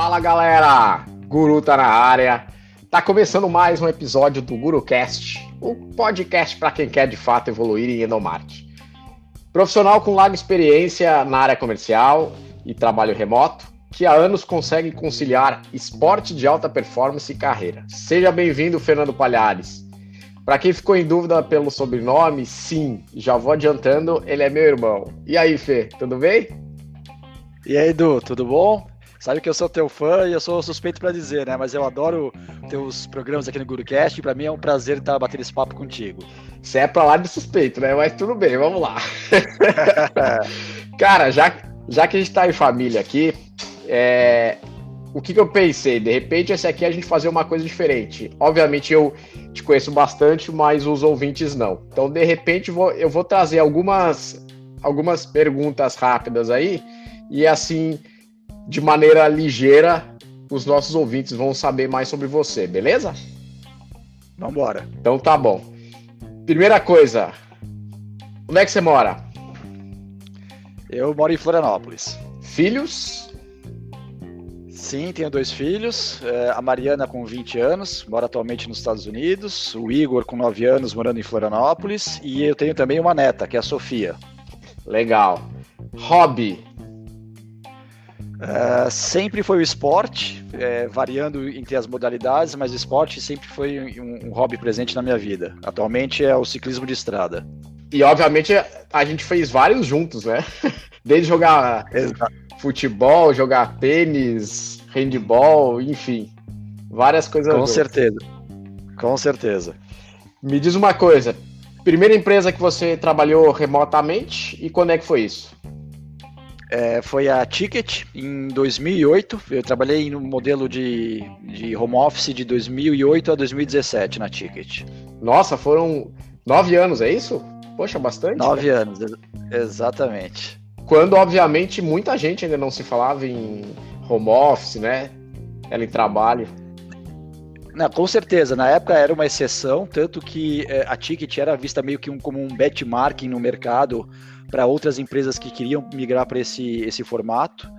Fala galera, Guru tá na área. Tá começando mais um episódio do GuruCast, o um podcast para quem quer de fato evoluir em endomarketing. Profissional com larga experiência na área comercial e trabalho remoto, que há anos consegue conciliar esporte de alta performance e carreira. Seja bem-vindo, Fernando Palhares. Para quem ficou em dúvida pelo sobrenome, sim, já vou adiantando, ele é meu irmão. E aí, Fê, tudo bem? E aí, Edu, tudo bom? Sabe que eu sou teu fã e eu sou suspeito para dizer, né? Mas eu adoro teus programas aqui no GuruCast e para mim é um prazer estar batendo esse papo contigo. Você é para lá de suspeito, né? Mas tudo bem, vamos lá. Cara, já, já que a gente está em família aqui, é, o que, que, eu pensei? De repente, esse aqui a gente fazer uma coisa diferente. Obviamente, eu te conheço bastante, mas os ouvintes não. Então, de repente, vou, eu vou trazer algumas, algumas perguntas rápidas aí, e assim de maneira ligeira, os nossos ouvintes vão saber mais sobre você, beleza? Vamos embora. Então tá bom. Primeira coisa, onde é que você mora? Eu moro em Florianópolis. Filhos? Sim, tenho dois filhos. É, a Mariana com 20 anos, mora atualmente nos Estados Unidos. O Igor com 9 anos, morando em Florianópolis. E eu tenho também uma neta, que é a Sofia. Legal. Hobby? Uh, sempre foi o esporte, é, variando entre as modalidades, mas o esporte sempre foi um, um, hobby presente na minha vida. Atualmente é o ciclismo de estrada. E obviamente a gente fez vários juntos, né? Desde jogar Exato. futebol, jogar tênis, handball, enfim, várias coisas. Com juntas. certeza, com certeza. Me diz uma coisa, primeira empresa que você trabalhou remotamente e quando é que foi isso? É, foi a Ticket em 2008. Eu trabalhei no modelo de, de home office de 2008 a 2017 na Ticket. Nossa, foram nove anos, é isso? Poxa, bastante. Nove né? anos, exatamente. Quando, obviamente, muita gente ainda não se falava em home office, né? Ela em trabalho. Não, com certeza, na época era uma exceção, tanto que é, a Ticket era vista meio que um, como um benchmarking no mercado para outras empresas que queriam migrar para esse, esse formato.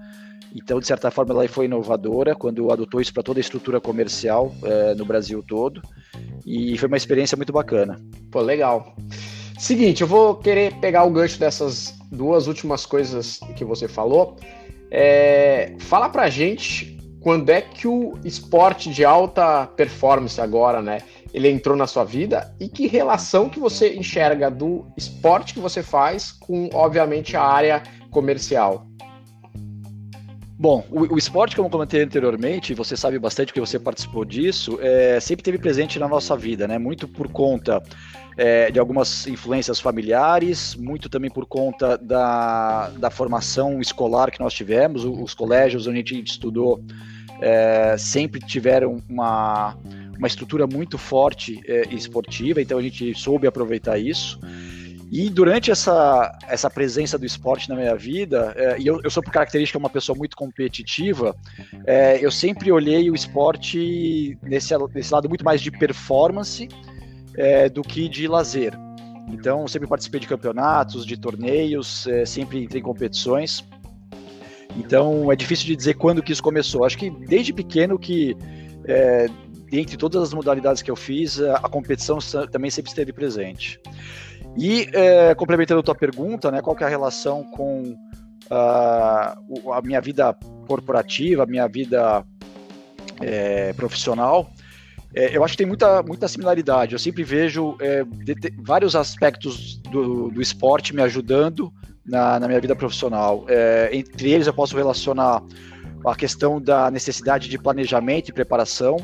Então, de certa forma, ela foi inovadora quando adotou isso para toda a estrutura comercial é, no Brasil todo. E foi uma experiência muito bacana. Pô, legal. Seguinte, eu vou querer pegar o gancho dessas duas últimas coisas que você falou. É, fala pra gente quando é que o esporte de alta performance agora, né, ele entrou na sua vida e que relação que você enxerga do esporte que você faz com, obviamente, a área comercial? Bom, o, o, esporte, como eu comentei anteriormente, você sabe bastante porque você participou disso, é, sempre teve presente na nossa vida, né? Muito por conta é, de algumas influências familiares, muito também por conta da, da formação escolar que nós tivemos, os, os colégios onde a gente estudou é, sempre tiveram uma uma estrutura muito forte é, esportiva, então a gente soube aproveitar isso. E durante essa, essa presença do esporte na minha vida, é, e eu, eu, sou por característica uma pessoa muito competitiva, é, eu sempre olhei o esporte nesse, nesse lado muito mais de performance é, do que de lazer. Então, sempre participei de campeonatos, de torneios, é, sempre entrei em competições. Então, é difícil de dizer quando que isso começou. Acho que desde pequeno que é, dentre todas as modalidades que eu fiz, a competição também sempre esteve presente. E é, complementando a tua pergunta, né, qual é a relação com uh, a minha vida corporativa, a minha vida é, profissional? É, eu acho que tem muita, muita similaridade. Eu sempre vejo é, vários aspectos do, do esporte me ajudando na, na minha vida profissional. É, entre eles, eu posso relacionar a questão da necessidade de planejamento e preparação,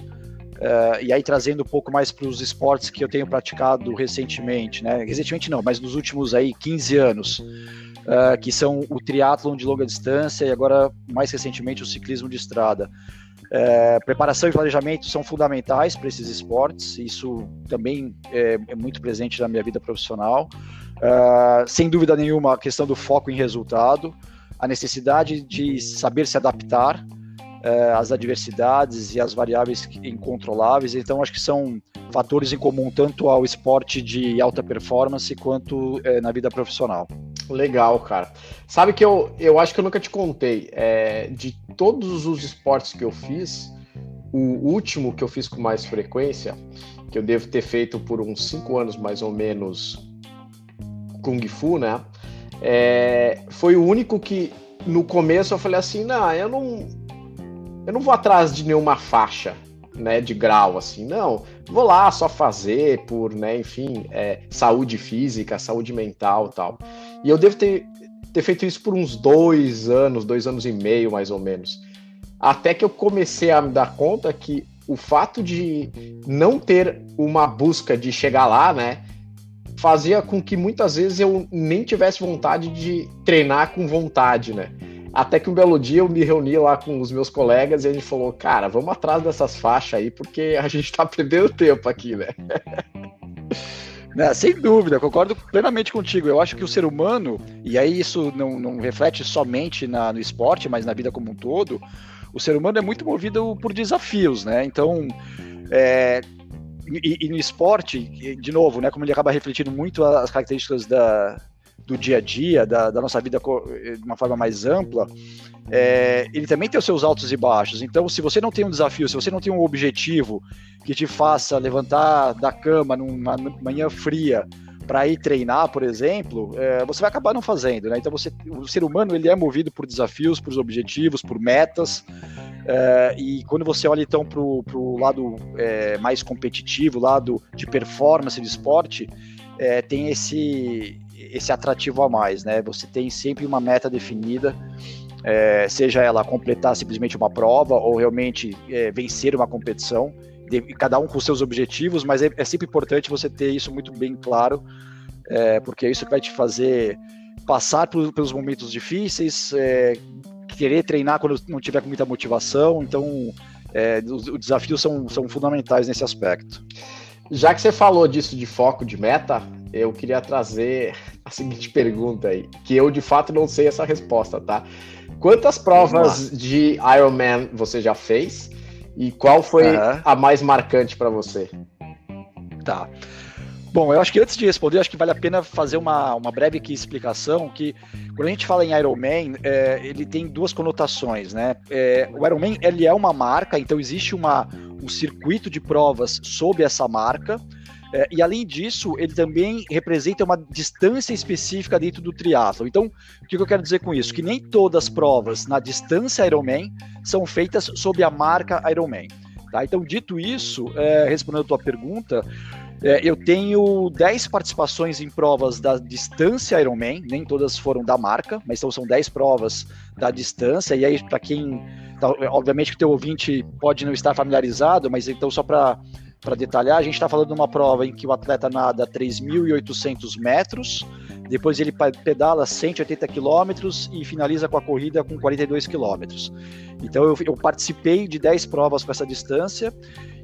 Uh, e aí trazendo um pouco mais para os esportes que eu tenho praticado recentemente, né? Recentemente não, mas nos últimos aí 15 anos, uh, que são o triatlon de longa distância e agora mais recentemente o ciclismo de estrada. Uh, preparação e planejamento são fundamentais para esses esportes, isso também é, é, muito presente na minha vida profissional. sem dúvida nenhuma, a questão do foco em resultado, a necessidade de saber se adaptar, é, as adversidades e as variáveis incontroláveis. Então, acho que são fatores em comum tanto ao esporte de alta performance quanto é, na vida profissional. Legal, cara. Sabe que eu, eu acho que eu nunca te contei. É, de todos os esportes que eu fiz, o último que eu fiz com mais frequência, que eu devo ter feito por uns cinco anos mais ou menos, Kung Fu, né? É, foi o único que no começo eu falei assim, não, eu não, eu não vou atrás de nenhuma faixa, né, de grau assim, não, vou lá só fazer por, né, enfim, é, saúde física, saúde mental, tal. E eu devo ter, ter feito isso por uns dois anos, dois anos e meio mais ou menos, até que eu comecei a me dar conta que o fato de não ter uma busca de chegar lá, né, fazia com que muitas vezes eu nem tivesse vontade de treinar com vontade, né? Até que um belo dia eu me reuni lá com os meus colegas e a gente falou, cara, vamos atrás dessas faixas aí, porque a gente tá perdendo tempo aqui, né? É, sem dúvida, concordo plenamente contigo. Eu acho que o ser humano, e aí isso não, não reflete somente na, no esporte, mas na vida como um todo, o ser humano é muito movido por desafios, né? Então, é, e, e, no esporte, de novo, né, como ele acaba refletindo muito as características da, do dia a dia, da, da nossa vida de uma forma mais ampla, é, ele também tem os seus altos e baixos. Então, se você não tem um desafio, se você não tem um objetivo que te faça levantar da cama numa manhã fria para ir treinar, por exemplo, é, você vai acabar não fazendo, né? Então você, o ser humano ele é movido por desafios, por objetivos, por metas. É, e quando você olha então para o lado mais competitivo, lado de performance do esporte, tem esse esse atrativo a mais, né? Você tem sempre uma meta definida. É, seja ela completar simplesmente uma prova ou realmente é, vencer uma competição de, cada um com seus objetivos, mas é, é, sempre importante você ter isso muito bem claro, é, porque isso vai te fazer passar por, pelos momentos difíceis, é, querer treinar quando não tiver com muita motivação. Então, é, os, os, desafios são, são fundamentais nesse aspecto. Já que você falou disso de foco de meta, eu queria trazer a seguinte pergunta aí, que eu de fato não sei essa resposta, tá? Quantas provas de Ironman você já fez? E qual foi uhum. a mais marcante para você? Tá. Bom, eu acho que antes de responder, acho que vale a pena fazer uma, uma breve explicação que quando a gente fala em Ironman, é, ele tem duas conotações, né? É, o Ironman ele é uma marca, então existe uma, um circuito de provas sob essa marca. É, e além disso, ele também representa uma distância específica dentro do triatlo. Então, o que eu quero dizer com isso? Que nem todas as provas na distância Ironman são feitas sob a marca Ironman. Tá? Então, dito isso, é, respondendo a tua pergunta, é, eu tenho 10 participações em provas da distância Ironman, nem todas foram da marca, mas então são 10 provas da distância. E aí, para quem. Tá, obviamente que o teu ouvinte pode não estar familiarizado, mas então só para para detalhar, a gente está falando de uma prova em que o atleta nada 3.800 metros, depois ele pedala 180 quilômetros e finaliza com a corrida com 42 quilômetros. Então eu, eu, participei de 10 provas com essa distância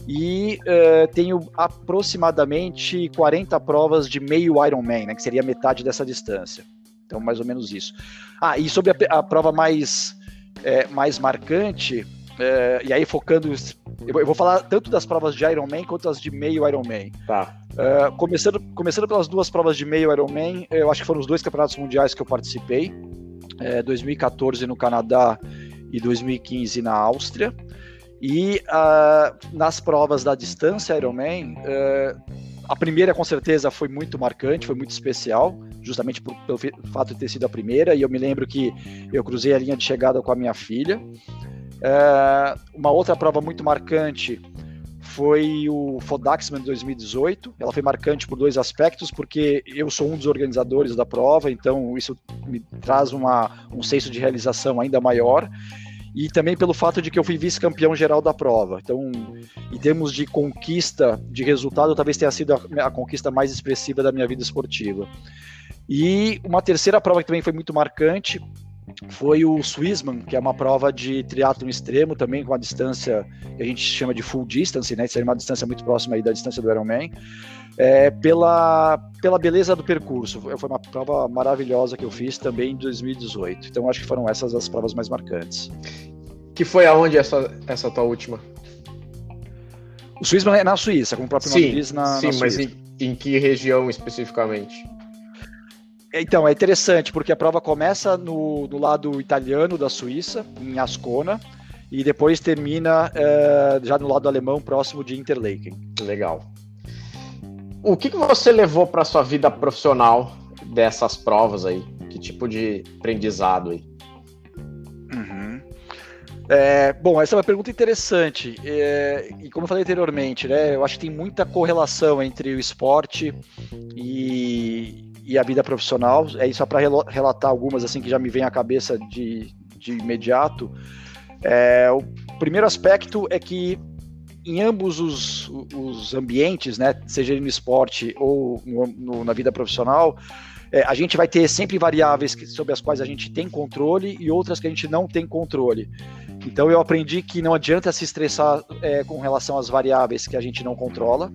e uh, tenho aproximadamente 40 provas de meio Ironman, né, que seria metade dessa distância. Então mais ou menos isso. Ah, e sobre a, a prova mais, é, mais marcante, é, e aí focando eu vou falar tanto das provas de Ironman quanto as de meio Ironman. Tá. Uh, começando, começando pelas duas provas de meio Ironman, eu acho que foram os dois campeonatos mundiais que eu participei, é, 2014 no Canadá e 2015 na Áustria. E uh, nas provas da distância Ironman, uh, a primeira com certeza foi muito marcante, foi muito especial, justamente por, pelo fato de ter sido a primeira. E eu me lembro que eu cruzei a linha de chegada com a minha filha. É, uma outra prova muito marcante foi o Fodaxman 2018. Ela foi marcante por dois aspectos, porque eu sou um dos organizadores da prova, então isso me traz uma, um senso de realização ainda maior. E também pelo fato de que eu fui vice-campeão geral da prova. Então, em termos de conquista de resultado, talvez tenha sido a, a conquista mais expressiva da minha vida esportiva. E uma terceira prova que também foi muito marcante foi o Swissman, que é uma prova de triatlo extremo também com a distância que a gente chama de full distance, né? Seria uma distância muito próxima aí da distância do Ironman. É, pela, pela beleza do percurso. Foi uma prova maravilhosa que eu fiz também em 2018. Então acho que foram essas as provas mais marcantes. Que foi aonde essa, essa tua última? O Swissman é na Suíça, como o próprio nome sim, diz, na, sim, na mas em, em que região especificamente? Então, é interessante, porque a prova começa no, no lado italiano da Suíça, em Ascona, e depois termina é, já no lado alemão, próximo de Interlaken. Legal. O que, que você levou para sua vida profissional dessas provas aí? Que tipo de aprendizado aí? Uhum. É, bom, essa é uma pergunta interessante. É, e como eu falei anteriormente, né, eu acho que tem muita correlação entre o esporte e, e a vida profissional. É só para relatar algumas assim que já me vem à cabeça de, de imediato. É, o primeiro aspecto é que em ambos os, os ambientes, né, seja no esporte ou no, no, na vida profissional, é, a gente vai ter sempre variáveis que, sobre as quais a gente tem controle e outras que a gente não tem controle. Então eu aprendi que não adianta se estressar é, com relação às variáveis que a gente não controla.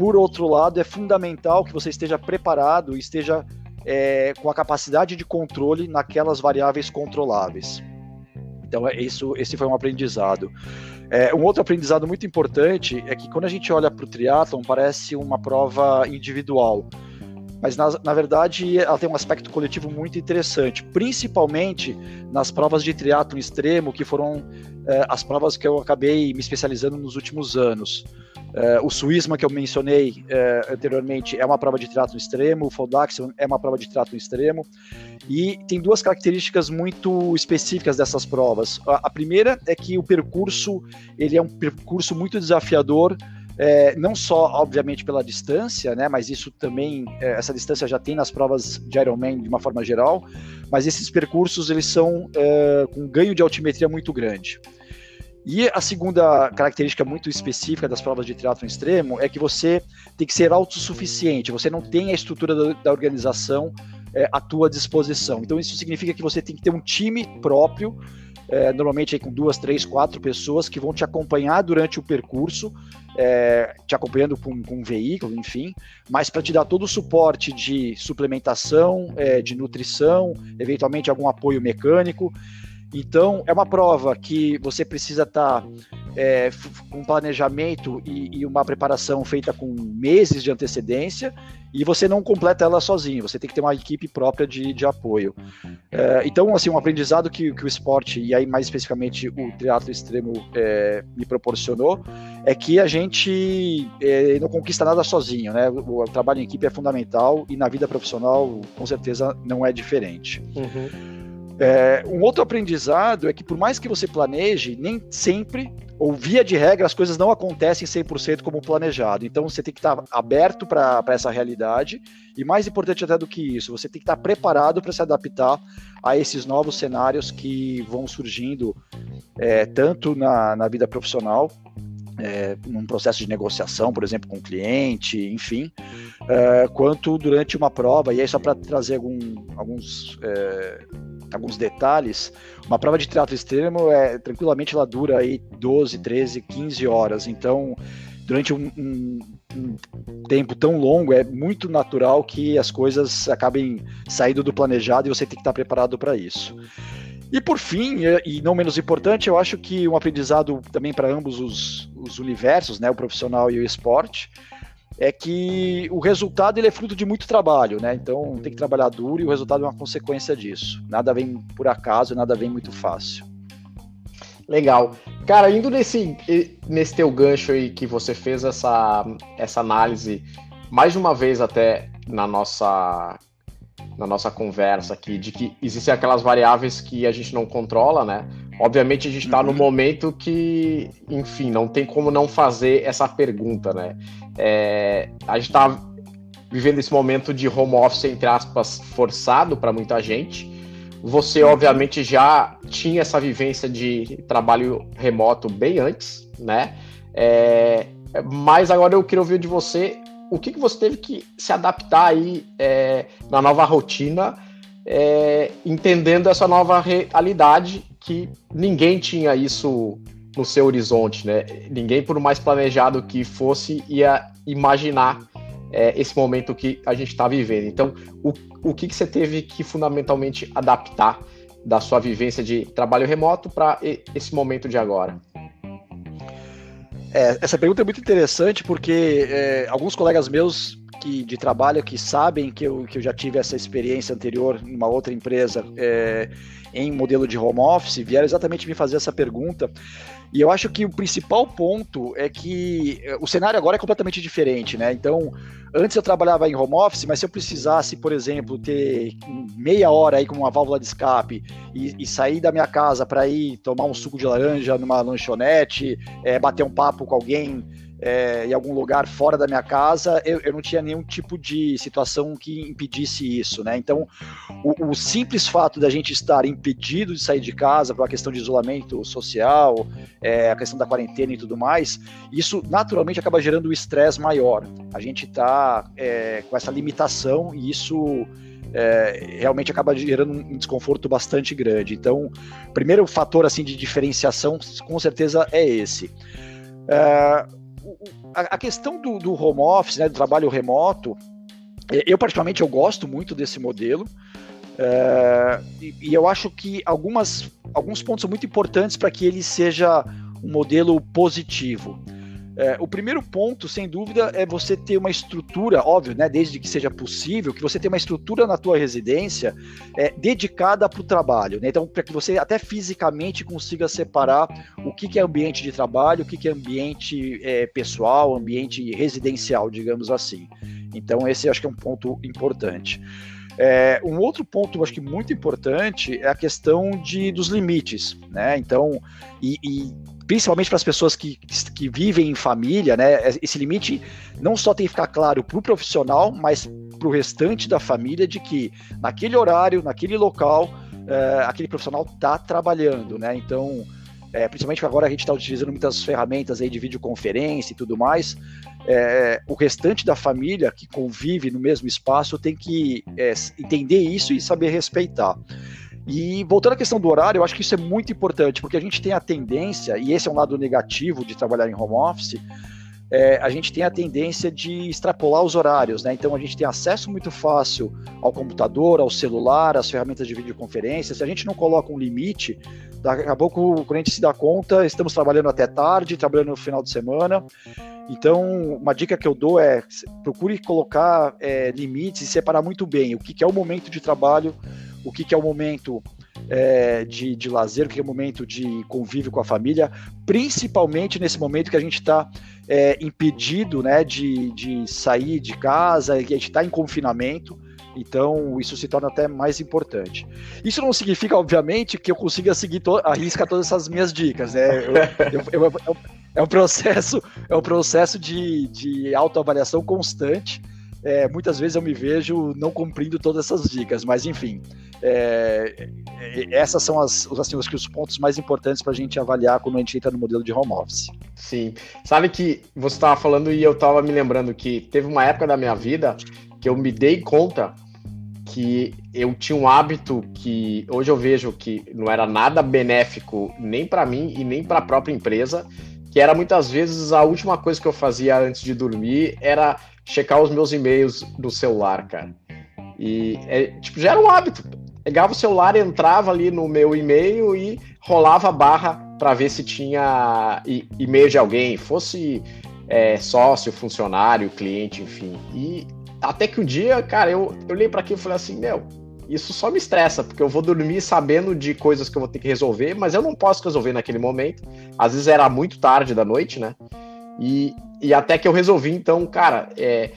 Por outro lado, é fundamental que você esteja preparado e esteja é, com a capacidade de controle naquelas variáveis controláveis. Então, é isso, esse foi um aprendizado. É, um outro aprendizado muito importante é que quando a gente olha para o triatlon, parece uma prova individual mas na, na verdade ela tem um aspecto coletivo muito interessante, principalmente nas provas de triatlo extremo, que foram é, as provas que eu acabei me especializando nos últimos anos. É, o Suísma, que eu mencionei é, anteriormente, é uma prova de triatlo extremo, o Foldaxion é uma prova de triatlo extremo, e tem duas características muito específicas dessas provas. A, a primeira é que o percurso ele é um percurso muito desafiador, é, não só, obviamente, pela distância, né, mas isso também, é, essa distância já tem nas provas de Ironman de uma forma geral, mas esses percursos eles são é, com ganho de altimetria muito grande. E a segunda característica muito específica das provas de triatlo extremo é que você tem que ser autossuficiente, você não tem a estrutura da, da organização é, à tua disposição. Então isso significa que você tem que ter um time próprio é, normalmente com duas, três, quatro pessoas que vão te acompanhar durante o percurso, é, te acompanhando com, com um veículo, enfim, mas para te dar todo o suporte de suplementação, é, de nutrição, eventualmente algum apoio mecânico. Então, é uma prova que você precisa estar tá, é, um planejamento e, e, uma preparação feita com meses de antecedência e você não completa ela sozinho, você tem que ter uma equipe própria de, de apoio. É, então, assim, um aprendizado que, que, o esporte, e aí mais especificamente o triatlo extremo é, me proporcionou, é que a gente é, não conquista nada sozinho, né? O, o, trabalho em equipe é fundamental e na vida profissional, com certeza, não é diferente. Uhum. É, um outro aprendizado é que por mais que você planeje, nem sempre, ou via de regra, as coisas não acontecem 100% como planejado. Então você tem que estar aberto para essa realidade e mais importante até do que isso, você tem que estar preparado para se adaptar a esses novos cenários que vão surgindo é, tanto na, na vida profissional é, num processo de negociação, por exemplo, com o cliente, enfim, é, quanto durante uma prova. E aí, só para trazer algum, alguns é, alguns detalhes, uma prova de triatlo extremo é tranquilamente ela dura aí 12, 13, 15 horas. Então, durante um, um, um, tempo tão longo, é muito natural que as coisas acabem saindo do planejado e você tem que estar preparado para isso. E por fim, e não menos importante, eu acho que um aprendizado também para ambos os, os universos, né, o profissional e o esporte, é que o resultado ele é fruto de muito trabalho, né? Então tem que trabalhar duro e o resultado é uma consequência disso. Nada vem por acaso, nada vem muito fácil. Legal. Cara, indo nesse, nesse teu gancho aí que você fez essa, essa análise mais de uma vez até na nossa na nossa conversa aqui de que existem aquelas variáveis que a gente não controla, né? Obviamente a gente está uhum. no momento que, enfim, não tem como não fazer essa pergunta, né? É, a gente está vivendo esse momento de home office, entre aspas, forçado para muita gente. Você, uhum. obviamente, já tinha essa vivência de trabalho remoto bem antes, né? É, mas agora eu queria ouvir de você o que, que você teve que se adaptar aí é, na nova rotina, é, entendendo essa nova realidade que ninguém tinha isso no seu horizonte, né? Ninguém, por mais planejado que fosse, ia imaginar é, esse momento que a gente está vivendo. Então, o, o que, que você teve que fundamentalmente adaptar da sua vivência de trabalho remoto para esse momento de agora? É, essa pergunta é muito interessante porque é, alguns colegas meus que, de trabalho que sabem que eu, que eu já tive essa experiência anterior em uma outra empresa é, em modelo de home office vieram exatamente me fazer essa pergunta. E eu acho que o principal ponto é que eh, o cenário agora é completamente diferente, né? Então, antes eu trabalhava em home office, mas se eu precisasse, por exemplo, ter meia hora aí com uma válvula de escape e, e sair da minha casa para ir tomar um suco de laranja numa lanchonete, é, bater um papo com alguém é, em algum lugar fora da minha casa, eu, eu, não tinha nenhum tipo de situação que impedisse isso, né? Então, o, o, simples fato da gente estar impedido de sair de casa por uma questão de isolamento social, é, a questão da quarentena e tudo mais, isso naturalmente acaba gerando um estresse maior. A gente está é, com essa limitação e isso é, realmente acaba gerando um desconforto bastante grande. Então, primeiro fator assim de diferenciação, com certeza, é esse. É, a, questão do, do, home office, né, do trabalho remoto, é, eu particularmente eu gosto muito desse modelo. É, e, e, eu acho que algumas, alguns pontos são muito importantes para que ele seja um modelo positivo. É, o primeiro ponto, sem dúvida, é você ter uma estrutura, óbvio, né, desde que seja possível, que você tenha uma estrutura na tua residência é, dedicada para o trabalho. Né? Então, para que você até fisicamente consiga separar o que, que é ambiente de trabalho, o que, que é ambiente é, pessoal, ambiente residencial, digamos assim. Então, esse acho que é um ponto importante. É, um outro ponto, acho que muito importante, é a questão de, dos limites, né? Então, e, e principalmente para as pessoas que, que vivem em família, né? Esse limite não só tem que ficar claro para o profissional, mas para o restante da família de que naquele horário, naquele local, é, aquele profissional está trabalhando, né? Então, é, principalmente agora a gente está utilizando muitas ferramentas aí de videoconferência e tudo mais, é, o restante da família que convive no mesmo espaço tem que é, entender isso e saber respeitar. E voltando à questão do horário, eu acho que isso é muito importante, porque a gente tem a tendência, e esse é um lado negativo de trabalhar em home office, é, a gente tem a tendência de extrapolar os horários, né? Então a gente tem acesso muito fácil ao computador, ao celular, às ferramentas de videoconferência. Se a gente não coloca um limite, daqui a pouco, a gente se dá conta, estamos trabalhando até tarde, trabalhando no final de semana. Então, uma dica que eu dou é procure colocar é, limites e separar muito bem o que, que é o momento de trabalho o que, que é o momento é, de, de lazer, o que é o momento de convívio com a família, principalmente nesse momento que a gente está é, impedido né, de, de sair de casa, que a gente está em confinamento. Então, isso se torna até mais importante. Isso não significa, obviamente, que eu consiga seguir a risca todas essas minhas dicas, né? Eu, eu, eu, é um processo, é um processo de, de autoavaliação constante. É, muitas vezes eu me vejo não cumprindo todas essas dicas, mas enfim, é, é, essas são as, assim, os, os pontos mais importantes para a gente avaliar quando a gente entra no modelo de home office. Sim. Sabe que você estava falando e eu estava me lembrando que teve uma época da minha vida que eu me dei conta que eu tinha um hábito que hoje eu vejo que não era nada benéfico nem para mim e nem para a própria empresa, que era muitas vezes a última coisa que eu fazia antes de dormir era checar os meus e-mails do celular, cara. E é, tipo, já era um hábito pegava o celular, entrava ali no meu e-mail e rolava a barra para ver se tinha e-mail de alguém, fosse é, sócio, funcionário, cliente, enfim. E até que um dia, cara, eu, eu olhei para aquilo e falei assim, meu, isso só me estressa, porque eu vou dormir sabendo de coisas que eu vou ter que resolver, mas eu não posso resolver naquele momento. Às vezes era muito tarde da noite, né? E, e até que eu resolvi, então, cara, é,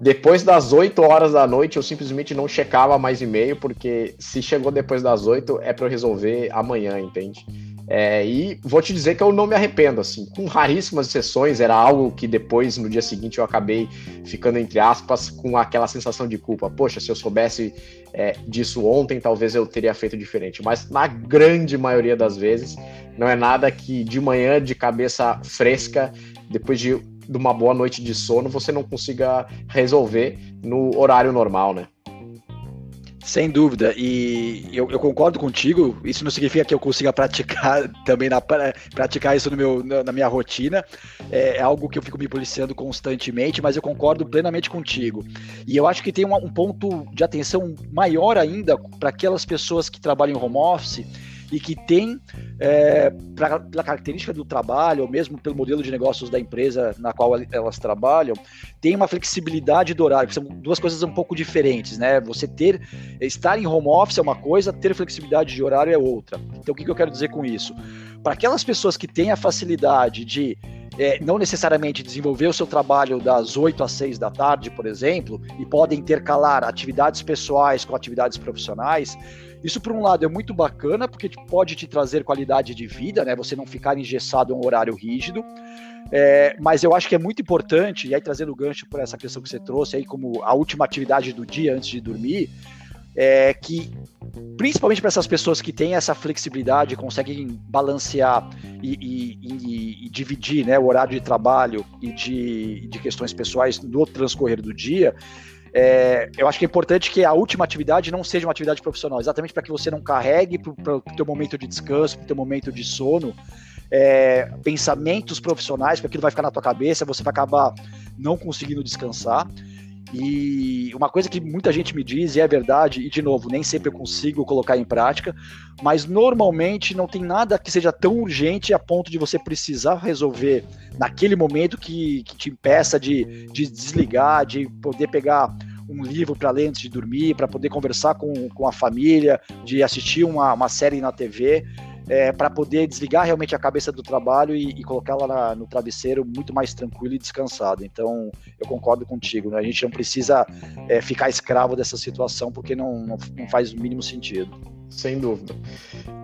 depois das 8 horas da noite, eu simplesmente não checava mais e-mail, porque se chegou depois das 8, é para eu resolver amanhã, entende? É, e vou te dizer que eu não me arrependo, assim, com raríssimas exceções, era algo que depois, no dia seguinte, eu acabei ficando, entre aspas, com aquela sensação de culpa. Poxa, se eu soubesse é, disso ontem, talvez eu teria feito diferente. Mas na grande maioria das vezes, não é nada que de manhã, de cabeça fresca, depois de de uma boa noite de sono você não consiga resolver no horário normal, né? Sem dúvida, e eu, eu, concordo contigo. Isso não significa que eu consiga praticar também na, praticar isso no meu, na, minha rotina. É, é, algo que eu fico me policiando constantemente, mas eu concordo plenamente contigo. E eu acho que tem um, um ponto de atenção maior ainda para aquelas pessoas que trabalham em home office e que tem, é, pra, pela característica do trabalho, ou mesmo pelo modelo de negócios da empresa na qual elas trabalham, tem uma flexibilidade do horário, que são duas coisas um pouco diferentes, né? Você ter, estar em home office é uma coisa, ter flexibilidade de horário é outra. Então, o que, que eu quero dizer com isso? Para aquelas pessoas que têm a facilidade de é, não necessariamente desenvolver o seu trabalho das 8 às 6 da tarde, por exemplo, e podem intercalar atividades pessoais com atividades profissionais, isso, por um lado, é muito bacana, porque pode te trazer qualidade de vida, né? Você não ficar engessado em um horário rígido. É, mas eu acho que é muito importante, e aí trazendo o gancho por essa questão que você trouxe aí como a última atividade do dia antes de dormir, é que principalmente para essas pessoas que têm essa flexibilidade, conseguem balancear e, e, e, dividir né, o horário de trabalho e de, de questões pessoais no transcorrer do dia, é, eu acho que é importante que a última atividade não seja uma atividade profissional, exatamente para que você não carregue para o teu momento de descanso, para o teu momento de sono, é, pensamentos profissionais, porque aquilo vai ficar na tua cabeça, você vai acabar não conseguindo descansar. E uma coisa que muita gente me diz, e é verdade, e de novo, nem sempre eu consigo colocar em prática, mas normalmente não tem nada que seja tão urgente a ponto de você precisar resolver naquele momento que, que te impeça de, de desligar, de poder pegar um livro para ler antes de dormir, para poder conversar com, com a família, de assistir uma, uma série na TV é, para poder desligar realmente a cabeça do trabalho e, e colocá-la no travesseiro muito mais tranquilo e descansado. Então, eu concordo contigo, né? a gente não precisa é, ficar escravo dessa situação porque não, não, não, faz o mínimo sentido. Sem dúvida.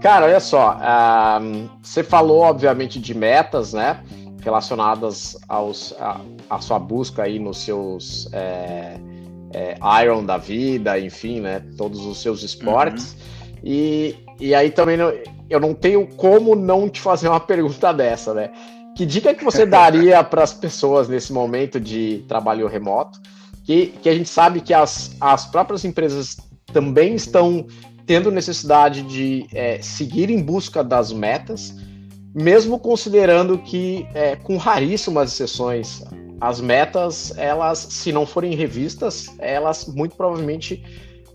Cara, olha só, uh, você falou, obviamente, de metas, né? Relacionadas aos, a, a sua busca aí nos seus é, é, Iron da vida, enfim, né? Todos os seus esportes. Uhum. E, e aí também não, eu não tenho como não te fazer uma pergunta dessa, né? Que dica que você daria para as pessoas nesse momento de trabalho remoto? Que, que a gente sabe que as, as próprias empresas também estão tendo necessidade de é, seguir em busca das metas, mesmo considerando que, é, com raríssimas exceções, as metas, elas, se não forem revistas, elas muito provavelmente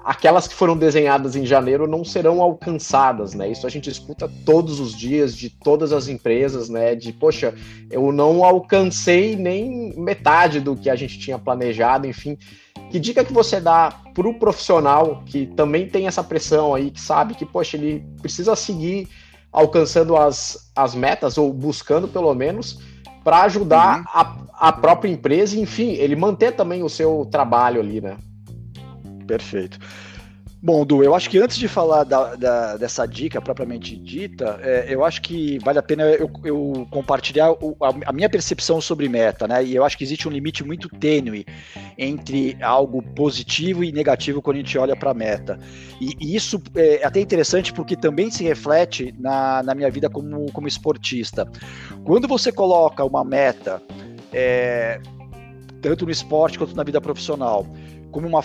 aquelas que foram desenhadas em janeiro não serão alcançadas, né? Isso a gente escuta todos os dias de todas as empresas, né? De poxa, eu não alcancei nem metade do que a gente tinha planejado, enfim. Que dica que você dá para o profissional que também tem essa pressão aí, que sabe que, poxa, ele precisa seguir alcançando as, as metas, ou buscando pelo menos, para ajudar uhum. a, a própria empresa, enfim, ele manter também o seu trabalho ali, né? Perfeito. Bom, Du, eu acho que antes de falar da, da, dessa dica propriamente dita, é, eu acho que vale a pena eu, eu compartilhar o, a, a, minha percepção sobre meta, né? E eu acho que existe um limite muito tênue entre algo positivo e negativo quando a gente olha para a meta. E, e, isso é até interessante porque também se reflete na, na minha vida como, como esportista. Quando você coloca uma meta, é, tanto no esporte quanto na vida profissional, como uma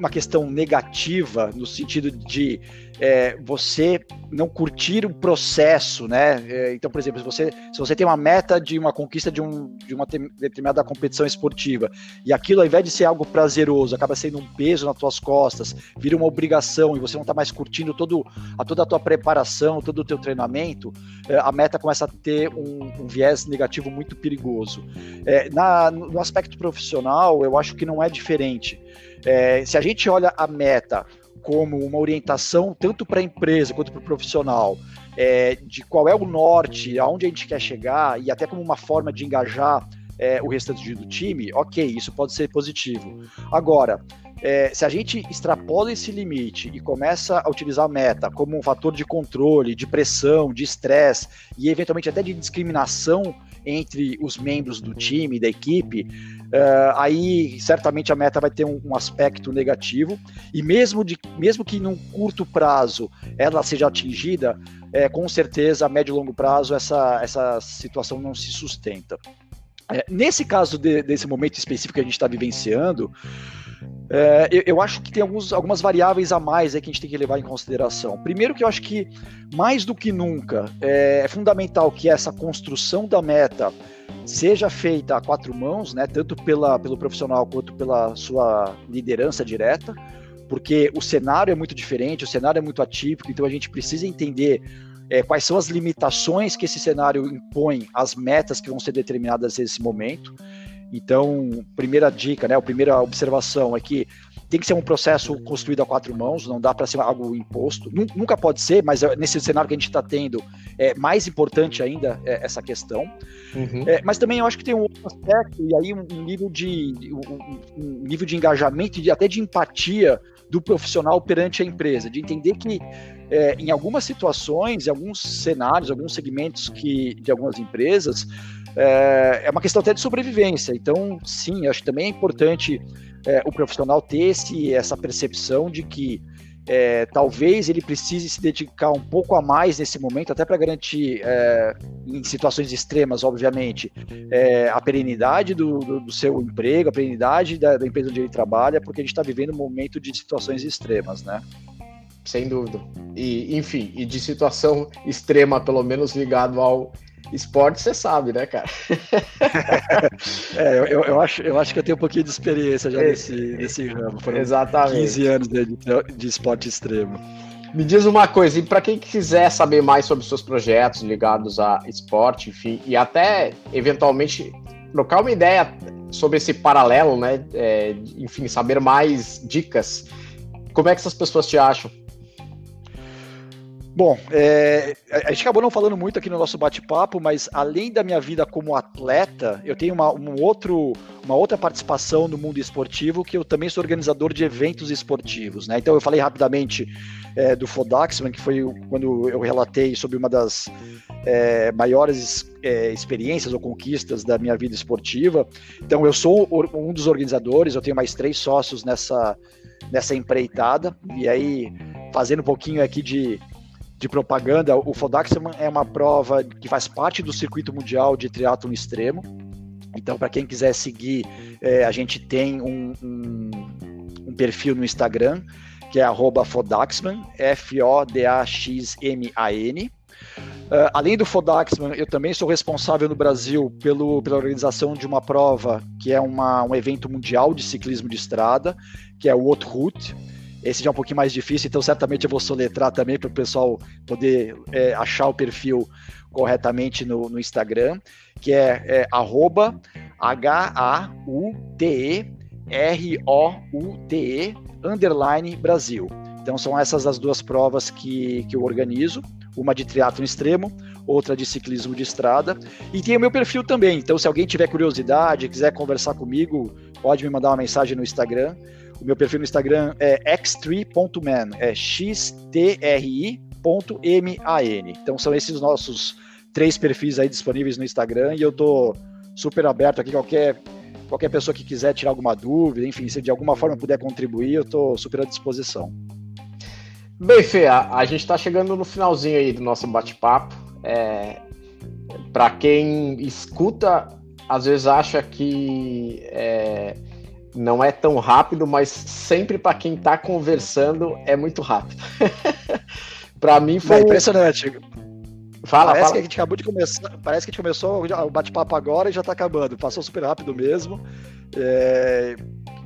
uma questão negativa no sentido de é, você não curtir o processo, né? É, então, por exemplo, se você, se você tem uma meta de uma conquista de, um, de uma determinada competição esportiva e aquilo, ao invés de ser algo prazeroso, acaba sendo um peso nas tuas costas, vira uma obrigação e você não está mais curtindo todo, a toda a tua preparação, todo o teu treinamento, é, a meta começa a ter um, um viés negativo muito perigoso. É, na, no aspecto profissional, eu acho que não é diferente. É, se a gente olha a meta como uma orientação tanto para a empresa quanto para o profissional, é, de qual é o norte, aonde a gente quer chegar e até como uma forma de engajar é, o restante do time, ok, isso pode ser positivo. Agora, é, se a gente extrapola esse limite e começa a utilizar a meta como um fator de controle, de pressão, de estresse e eventualmente até de discriminação entre os membros do time, da equipe, uh, aí certamente a meta vai ter um, um, aspecto negativo. E mesmo, de, mesmo que num curto prazo ela seja atingida, é, com certeza a médio e longo prazo essa, essa situação não se sustenta. É, nesse caso de, desse momento específico que a gente está vivenciando, é, eu, eu, acho que tem alguns, algumas variáveis a mais que a gente tem que levar em consideração. Primeiro que eu acho que, mais do que nunca, é, é fundamental que essa construção da meta seja feita a quatro mãos, né, tanto pela, pelo profissional quanto pela sua liderança direta, porque o cenário é muito diferente, o cenário é muito atípico, então a gente precisa entender é, quais são as limitações que esse cenário impõe às metas que vão ser determinadas nesse momento. Então, primeira dica, né, a primeira observação é que tem que ser um processo construído a quatro mãos, não dá para ser algo imposto. Nunca pode ser, mas é, nesse cenário que a gente está tendo, é mais importante ainda é essa questão. Uhum. É, mas também eu acho que tem um outro aspecto, e aí um, nível de um, um nível de engajamento e até de empatia do profissional perante a empresa, de entender que é, em algumas situações, em alguns cenários, alguns segmentos que, de algumas empresas, é, é uma questão até de sobrevivência. Então, sim, acho que também é importante é, o profissional ter esse, essa percepção de que é, talvez ele precise se dedicar um pouco a mais nesse momento, até para garantir, é, em situações extremas, obviamente, é, a perenidade do, do, do, seu emprego, a perenidade da, da, empresa onde ele trabalha, porque a gente está vivendo um momento de situações extremas, né? Sem dúvida. E, enfim, e de situação extrema, pelo menos ligado ao Esporte você sabe, né, cara? é, eu, eu, acho, eu acho que eu tenho um pouquinho de experiência já nesse, nesse ramo. Foram Exatamente. 15 anos de, de esporte extremo. Me diz uma coisa, e para quem quiser saber mais sobre seus projetos ligados a esporte, enfim, e até eventualmente trocar uma ideia sobre esse paralelo, né? É, enfim, saber mais dicas, como é que essas pessoas te acham? Bom, é, a gente acabou não falando muito aqui no nosso bate-papo, mas além da minha vida como atleta, eu tenho uma, um outro, uma outra participação no mundo esportivo, que eu também sou organizador de eventos esportivos. Né? Então eu falei rapidamente é, do Fodaxman, que foi quando eu relatei sobre uma das é, maiores é, experiências ou conquistas da minha vida esportiva. Então eu sou um dos organizadores, eu tenho mais três sócios nessa, nessa empreitada, e aí fazendo um pouquinho aqui de de propaganda, o Fodaxman é uma prova que faz parte do circuito mundial de triatlon extremo. Então, para quem quiser seguir, é, a gente tem um, um, um, perfil no Instagram, que é Fodaxman, F-O-D-A-X-M-A-N. Uh, além do Fodaxman, eu também sou responsável no Brasil pelo, pela organização de uma prova que é uma, um evento mundial de ciclismo de estrada, que é o Route. Esse já é um pouquinho mais difícil, então certamente eu vou soletrar também para o pessoal poder é, achar o perfil corretamente no, no Instagram, que é, é H-A-U-T-E-R-O-U-T-E underline Brasil. Então são essas as duas provas que, que eu organizo, uma de triatlo extremo, outra de ciclismo de estrada. E tem o meu perfil também, então se alguém tiver curiosidade, quiser conversar comigo, pode me mandar uma mensagem no Instagram. O meu perfil no Instagram é x3.man, é x-t-r-i.m-a-n. Então são esses nossos três perfis aí disponíveis no Instagram e eu tô super aberto aqui qualquer qualquer pessoa que quiser tirar alguma dúvida, enfim, se de alguma forma puder contribuir, eu tô super à disposição. Bem, Fê, a, a gente está chegando no finalzinho aí do nosso bate-papo. É, Para quem escuta, às vezes acha que é, não é tão rápido, mas sempre para quem está conversando é muito rápido. para mim foi é impressionante. Fala, parece fala. que a gente acabou de começar, parece que a gente começou o bate-papo agora e já está acabando. Passou super rápido mesmo. É...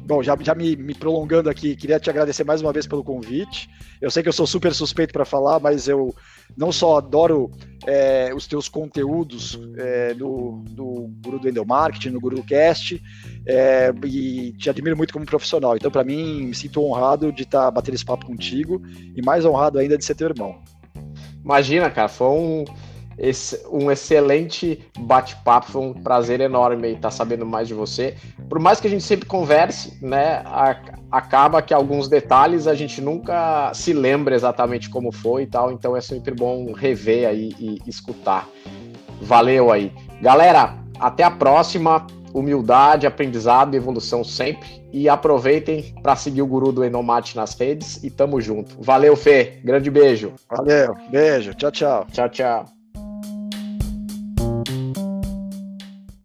Bom, já, já me, me, prolongando aqui, queria te agradecer mais uma vez pelo convite. Eu sei que eu sou super suspeito para falar, mas eu não só adoro é, os teus conteúdos é, Guru do Endomarketing, no GuruCast, é, e te admiro muito como profissional. Então, para mim, me sinto honrado de estar tá batendo esse papo contigo e mais honrado ainda de ser teu irmão. Imagina, cara, foi um esse, um excelente bate-papo, foi um prazer enorme estar sabendo mais de você. Por mais que a gente sempre converse, né, a, acaba que alguns detalhes a gente nunca se lembra exatamente como foi e tal, então é sempre bom rever aí e escutar. Valeu aí. Galera, até a próxima. Humildade, aprendizado e evolução sempre. E aproveitem para seguir o guru do Enomate nas redes e tamo junto. Valeu, Fê. Grande beijo. Valeu. Beijo. Tchau, tchau. Tchau, tchau.